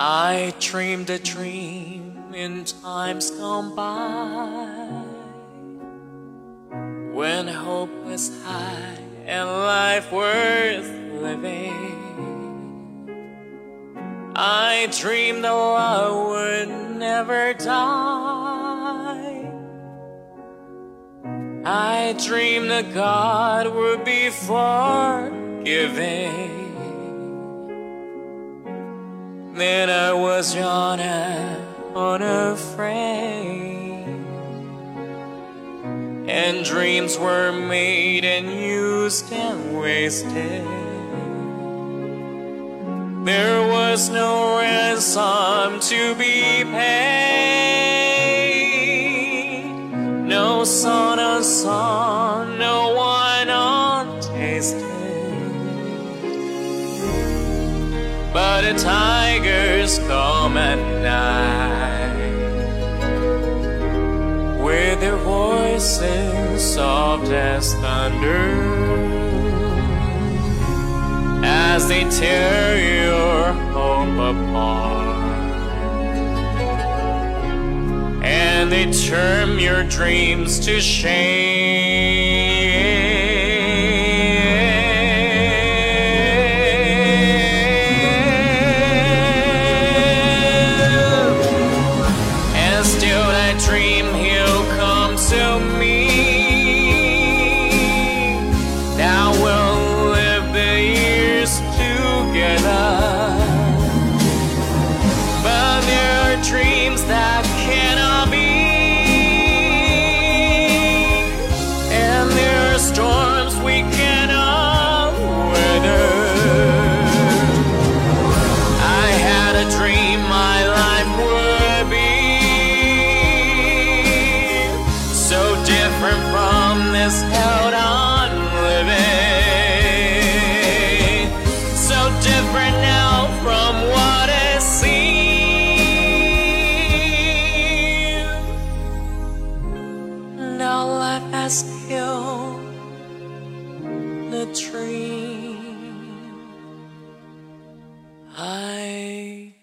I dreamed a dream in times gone by when hope was high and life worth living. I dreamed that love would never die. I dreamed that God would be forgiving. Then I was young and unafraid. And dreams were made and used and wasted. There was no ransom to be paid. No son of son, But the tigers come at night. With their voices soft as thunder. As they tear your hope apart. And they turn your dreams to shame. life as still the dream. I